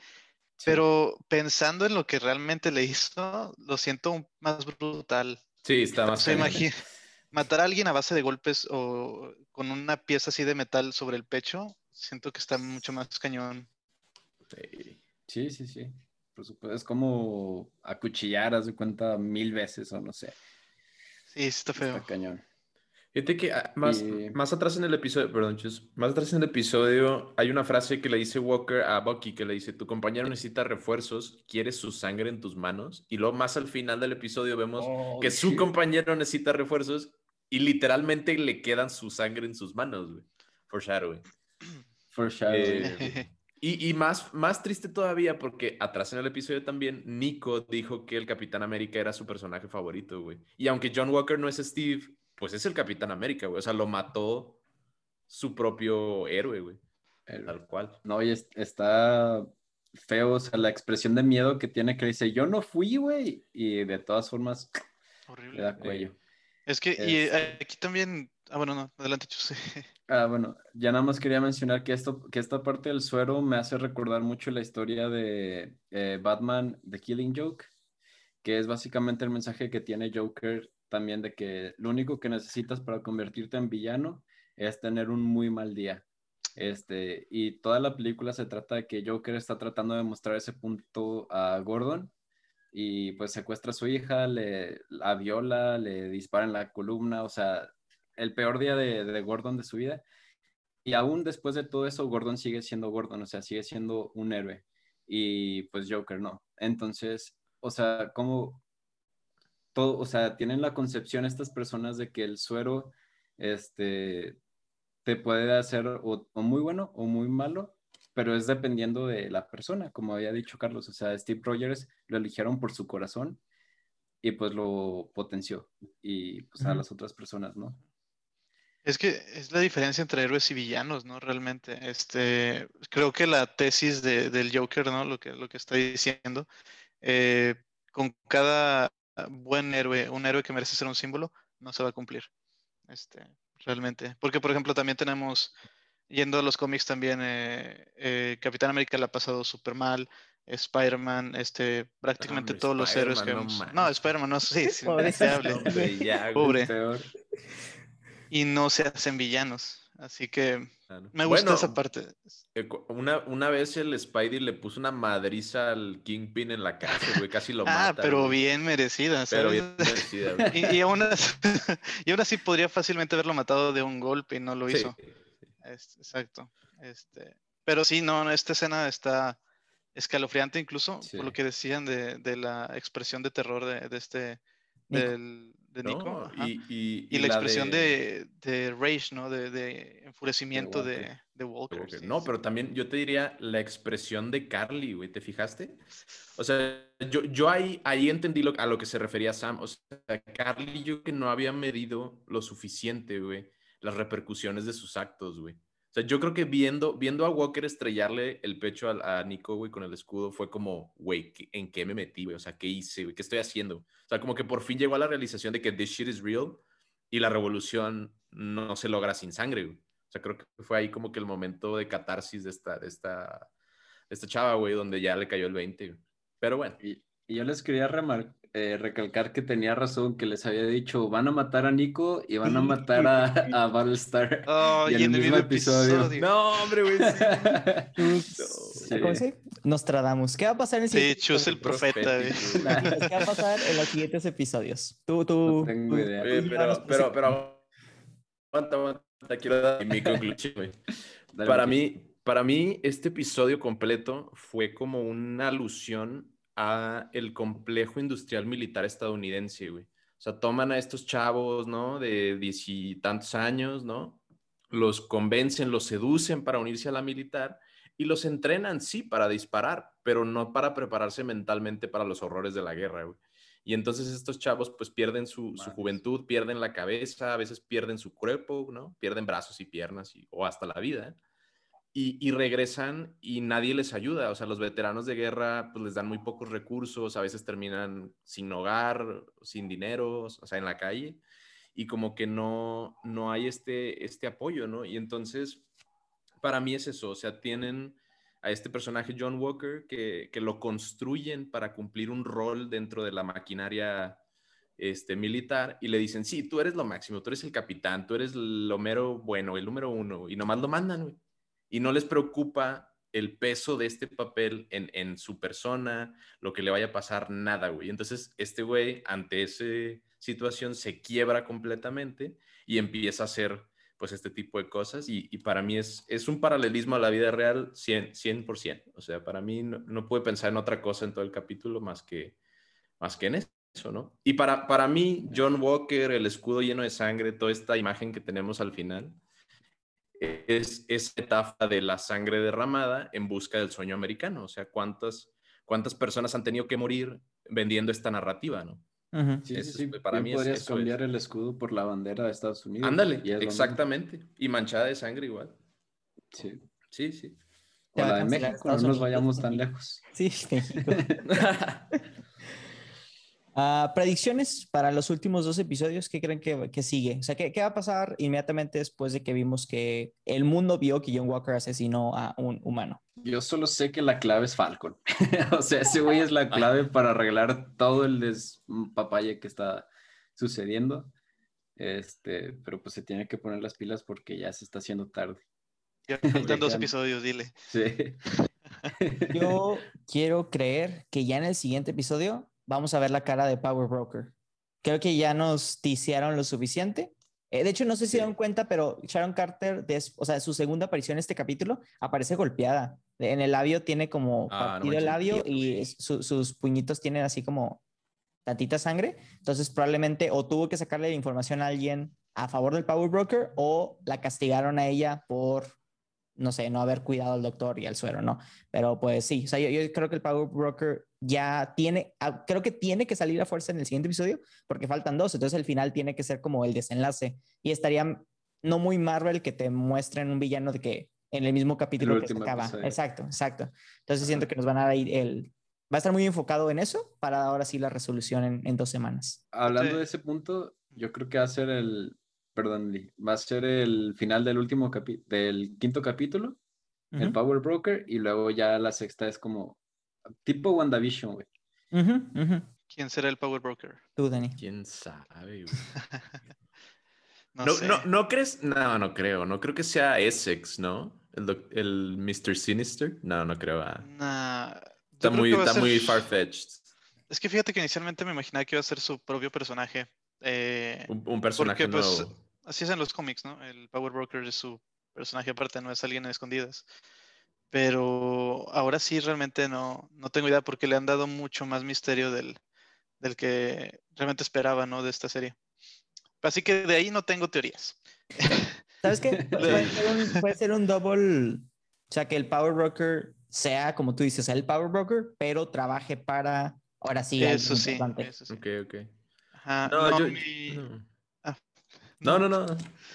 Sí. Pero pensando en lo que realmente le hizo, lo siento más brutal. Sí, está más. Se imagina matar a alguien a base de golpes o con una pieza así de metal sobre el pecho, siento que está mucho más cañón. Sí, sí, sí supuesto, es como acuchillar, haz de cuenta mil veces o no sé. Sí, está feo. Está cañón. Fíjate que ah, más, y... más atrás en el episodio, perdón, Chus, más atrás en el episodio hay una frase que le dice Walker a Bucky, que le dice, tu compañero necesita refuerzos, quieres su sangre en tus manos. Y luego más al final del episodio vemos oh, que su compañero necesita refuerzos y literalmente le quedan su sangre en sus manos, güey. Foreshadowing. Foreshadowing. Eh, y, y, más, más triste todavía porque atrás en el episodio también Nico dijo que el Capitán América era su personaje favorito, güey. Y aunque John Walker no es Steve, pues es el Capitán América, güey. O sea, lo mató su propio héroe, güey. Tal cual. No, y está feo, o sea, la expresión de miedo que tiene que dice, yo no fui, güey. Y de todas formas, Horrible. le da cuello. Es que, es... y aquí también, ah, bueno, no, adelante, Chuse. [LAUGHS] Ah, bueno, ya nada más quería mencionar que, esto, que esta parte del suero me hace recordar mucho la historia de eh, Batman, The Killing Joke, que es básicamente el mensaje que tiene Joker también de que lo único que necesitas para convertirte en villano es tener un muy mal día. Este, y toda la película se trata de que Joker está tratando de mostrar ese punto a Gordon y pues secuestra a su hija, le la viola, le dispara en la columna, o sea, el peor día de, Gordon de su vida. Y aún después de todo eso, Gordon sigue siendo Gordon, o sea, sigue siendo un héroe. Y pues Joker no. Entonces, o sea, como todo, o sea, tienen la concepción estas personas de que el suero, este, te puede hacer o, muy bueno o muy malo, pero es dependiendo de la persona, como había dicho Carlos. O sea, Steve Rogers lo eligieron por su corazón y pues lo potenció y pues a las otras personas, ¿no? Es que es la diferencia entre héroes y villanos, ¿no? Realmente, este, creo que la tesis del Joker, ¿no? Lo que, lo que está diciendo, eh, con cada buen héroe, un héroe que merece ser un símbolo, no se va a cumplir. Este, realmente. Porque, por ejemplo, también tenemos, yendo a los cómics también, eh, eh, Capitán América le ha pasado súper mal, Spider-Man, este, prácticamente todos los héroes que vemos. No, Spider-Man no, sí, sí Pobre. Y no se hacen villanos. Así que me gusta esa parte. Eh, una, una vez el Spidey le puso una madriza al Kingpin en la casa, güey, casi lo [LAUGHS] ah, mata. Ah, pero bien merecida, Pero bien merecida, [LAUGHS] y, [LAUGHS] y, aún así, podría fácilmente haberlo matado de un golpe y no lo hizo. Exacto. Este, pero sí, no, esta escena está escalofriante incluso, por lo que decían de, de, la expresión de terror de, de este, del, de Nico. y, la, expresión de... rage, ¿no? De, enfurecimiento de, Walker. no, pero también yo te diría la expresión de Carly, güey, ¿te fijaste? O sea, yo, yo ahí, ahí entendí lo, a lo que se refería Sam. O sea, Carly yo que no había medido lo suficiente, güey, las repercusiones de sus actos, güey. O sea, yo creo que viendo, viendo a Walker estrellarle el pecho a, a Nico, güey, con el escudo, fue como, güey, ¿en qué me metí, güey? O sea, ¿qué hice, güey? ¿Qué estoy haciendo? O sea, como que por fin llegó a la realización de que this shit is real y la revolución no se logra sin sangre, güey. O sea, creo que fue ahí como que el momento de catarsis de esta, de esta, esta chava, güey, donde ya le cayó el 20. Pero bueno. Y, y yo les quería remarcar eh, recalcar que tenía razón, que les había dicho, van a matar a Nico y van a [LAUGHS] matar a, a Battlestar. Oh, y, en, el mismo episodio. No, hombre, güey. Sí. [LAUGHS] ¿Cómo se Nostradamus. ¿Qué va a pasar en el siguiente? Sí, Chus el profeta. [LAUGHS] ¿Qué va a pasar en los siguientes episodios? Tú, tú. No tengo idea. pero, pero, pero, aguanta, aguanta. Quiero dar mi conclusión, güey. Para mí, para mí, este episodio completo fue como una alusión a el complejo industrial militar estadounidense, güey. O sea, toman a estos chavos, ¿no? De diez y tantos años, ¿no? Los convencen, los seducen para unirse a la militar y los entrenan, sí, para disparar, pero no para prepararse mentalmente para los horrores de la guerra, güey. Y entonces estos chavos pues pierden su, su, juventud, pierden la cabeza, a veces pierden su cuerpo, ¿no? Pierden brazos y piernas y, o hasta la vida. Y, regresan y nadie les ayuda. O sea, los veteranos de guerra pues les dan muy pocos recursos, a veces terminan sin hogar, sin dinero, o sea, en la calle. Y como que no, no hay este, este apoyo, ¿no? Y entonces, para mí es eso, o sea, tienen a este personaje John Walker que, que lo construyen para cumplir un rol dentro de la maquinaria este, militar y le dicen, sí, tú eres lo máximo, tú eres el capitán, tú eres lo mero bueno, el número uno, y nomás lo mandan, güey y no les preocupa el peso de este papel en, su persona, lo que le vaya a pasar, nada, güey. Entonces, este güey, ante esa situación, se quiebra completamente y empieza a hacer, pues, este tipo de cosas. Y, para mí es, es un paralelismo a la vida real 100%. 100%. O sea, para mí no, no pude pensar en otra cosa en todo el capítulo más que, más que en eso, ¿no? Y para, para mí, John Walker, el escudo lleno de sangre, toda esta imagen que tenemos al final, es esa etapa de la sangre derramada en busca del sueño americano. O sea, cuántas, cuántas personas han tenido que morir vendiendo esta narrativa, ¿no? Sí, sí, sí. Para mí podrías cambiar el escudo por la bandera de Estados Unidos. Ándale, exactamente. Y manchada de sangre igual. Sí. Sí, sí. O la de México, no nos vayamos tan lejos. Sí, México. [LAUGHS] [LAUGHS] Ah, predicciones para los últimos dos episodios, ¿qué creen que, sigue? O sea, ¿qué, va a pasar inmediatamente después de que vimos que el mundo vio que John Walker asesinó a un humano? Yo solo sé que la clave es Falcon. [LAUGHS] o sea, ese güey es la clave para arreglar todo el despapalle que está sucediendo. Este, pero pues se tiene que poner las pilas porque ya se está haciendo tarde. Ya [LAUGHS] faltan dos episodios, dile. Sí. Yo quiero creer que ya en el siguiente episodio vamos a ver la cara de Power Broker. Creo que ya nos ticiaron lo suficiente. Eh, de hecho, no sé si Sí. dieron cuenta, pero Sharon Carter, des- o sea, su segunda aparición en este capítulo, aparece golpeada. En el labio tiene como Ah, no partido el labio y su- sus puñitos tienen así como tantita sangre. Entonces, probablemente o tuvo que sacarle información a alguien a favor del Power Broker o la castigaron a ella por, no sé, no haber cuidado al doctor y al suero, ¿no? Pero pues sí, o sea, yo, yo creo que el Power Broker ya tiene, ah, creo que tiene que salir a fuerza en el siguiente episodio porque faltan dos, entonces el final tiene que ser como el desenlace y estaría no muy Marvel que te muestren un villano de que en el mismo capítulo que se último acaba. episodio. Exacto, exacto. Entonces siento que nos van a dar el... Va a estar muy enfocado en eso para ahora sí la resolución en, en dos semanas. Hablando Sí. de ese punto, yo creo que va a ser el, perdón, Lee, va a ser el final del último capi- del quinto capítulo, el Power Broker, y luego ya la sexta es como tipo WandaVision, güey. ¿Quién será el Power Broker? Tú, Dani. ¿Quién sabe, güey? [LAUGHS] No, No, sé. no, no crees, no, no creo, no creo que sea Essex, ¿no? El, el Mr. Sinister, no, no creo. ah. Nah, Está muy, está muy far-fetched. Es que fíjate que inicialmente me imaginaba que iba a ser su propio personaje. eh, Un, un personaje porque, pues, nuevo. Así es en los cómics, ¿no? El Power Broker es su personaje aparte, no es alguien a escondidas. Pero ahora sí realmente no, no tengo idea porque le han dado mucho más misterio del, del que realmente esperaba, ¿no? De esta serie. Así que de ahí no tengo teorías. [LAUGHS] ¿Sabes qué? Pu- [LAUGHS] Puede ser, un, puede ser un double, o sea, que el Power Broker sea, como tú dices, el Power Broker, pero trabaje para, ahora sí, eso sí, importante. eso sí. Ok, ok. Ajá, No, no, yo- mi- no. No, no, no.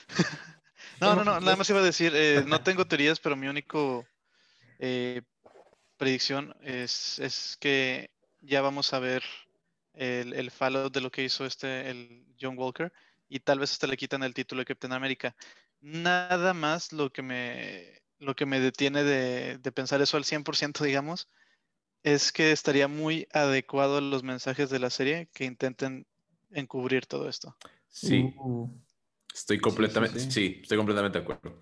[LAUGHS] No, no, no, nada más iba a decir, eh, no tengo teorías, pero mi único eh, predicción es, es que ya vamos a ver el, el fallout de lo que hizo este, el John Walker, y tal vez hasta le quitan el título de Capitán América. Nada más lo que me, lo que me detiene de, de pensar eso al 100%, digamos, es que estaría muy adecuado a los mensajes de la serie que intenten encubrir todo esto. Sí, Uh, estoy completamente, sí. sí, estoy completamente de acuerdo.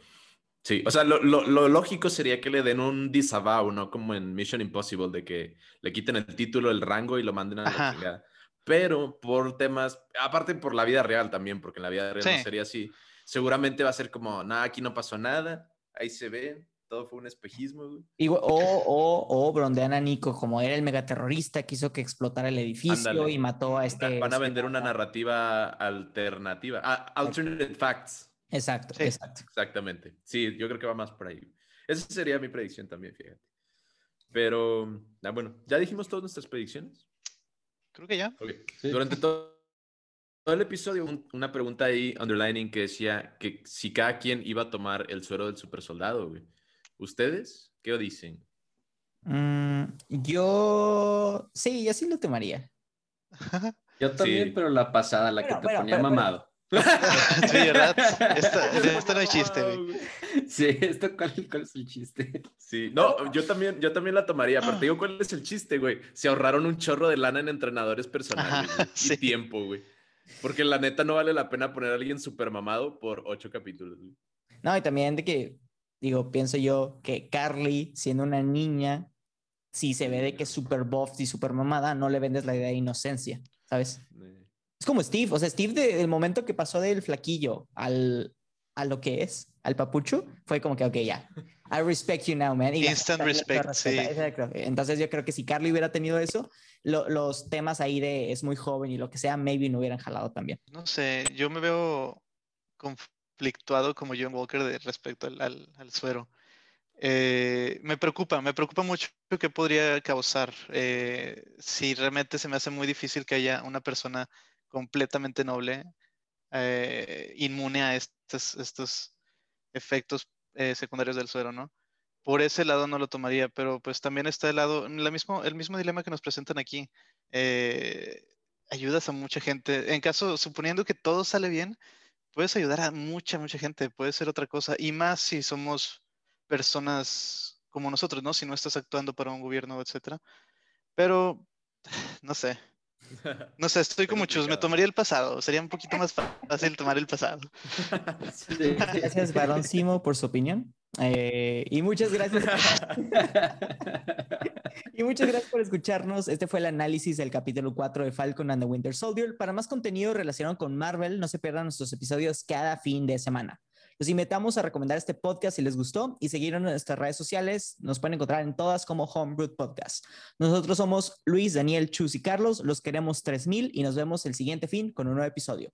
Sí, o sea, lo, lo- lo lógico sería que le den un disavow, ¿no? Como en Mission Impossible, de que le quiten el título, el rango y lo manden a la chingada. Pero por temas, aparte por la vida real también, porque en la vida real no Sí. sería así. Seguramente va a ser como, nada, aquí no pasó nada, ahí se ve, todo fue un espejismo, güey. o, o, o brondean a Nico como era el megaterrorista que hizo que explotara el edificio Ándale. y mató a este. Van a este vender una narrativa alternativa. Ah, alternate facts. Exacto, Sí. exacto. Exactamente. Sí, yo creo que va más por ahí. Esa sería mi predicción también, fíjate. Pero, ah, bueno, ¿ya dijimos todas nuestras predicciones? Creo que ya. Sí. Durante todo, todo el episodio, un- una pregunta ahí, underlining, que decía que si cada quien iba a tomar el suero del super soldado, güey. ¿Ustedes qué dicen? Mm, yo sí, yo sí lo tomaría. [LAUGHS] Yo también, Sí. pero la pasada, la que te bueno, ponía pero- pero- mamado. [LAUGHS] Sí, ¿verdad? Esta, de esta no hay chiste, güey. Sí, ¿esto cuál, cuál es el chiste? Sí, no, yo también, yo también la tomaría, pero te digo cuál es el chiste, güey. Se ahorraron un chorro de lana en entrenadores personales Ajá, güey, y tiempo, güey. Porque la neta no vale la pena poner a alguien súper mamado por ocho capítulos. güey. No, y también de que, digo, pienso yo que Carly, siendo una niña, si se ve de que es súper buff y súper mamada, no le vendes la idea de inocencia, ¿sabes? Es como Steve, o sea, Steve del momento que pasó del flaquillo al, a lo que es, al papucho, fue como que, ok, ya, I respect you now, man. Y Instant respect, sí. Entonces yo creo que si Carly hubiera tenido eso, lo- los temas ahí de es muy joven y lo que sea, maybe no hubieran jalado también. No sé, yo me veo conflictuado como John Walker de respecto al, al- al suero. Eh, me preocupa, me preocupa mucho qué podría causar. eh, si realmente se me hace muy difícil que haya una persona completamente noble, eh, inmune a estos, estos efectos eh, secundarios del suero, ¿no? Por ese lado no lo tomaría, pero pues también está el lado, la mismo, el mismo dilema que nos presentan aquí. Eh, ayudas a mucha gente. En caso, suponiendo que todo sale bien, puedes ayudar a mucha, mucha gente. Puede ser otra cosa. Y más si somos personas como nosotros, ¿no? Si no estás actuando para un gobierno, etcétera. Pero, [SIGHS] no sé. [LAUGHS] No sé, estoy con muchos. Me tomaría el pasado. Sería un poquito más [LAUGHS] fácil tomar el pasado. [LAUGHS] Gracias, Barón Simo, por su opinión. Eh, y muchas gracias. Y muchas gracias por escucharnos. Este fue el análisis del capítulo 4 de Falcon and the Winter Soldier. Para más contenido relacionado con Marvel, no se pierdan nuestros episodios cada fin de semana. Los invitamos a recomendar este podcast si les gustó y seguir en nuestras redes sociales. Nos pueden encontrar en todas como Homebrew Podcast. Nosotros somos Luis, Daniel, Chus y Carlos. Los queremos 3000 y nos vemos el siguiente fin con un nuevo episodio.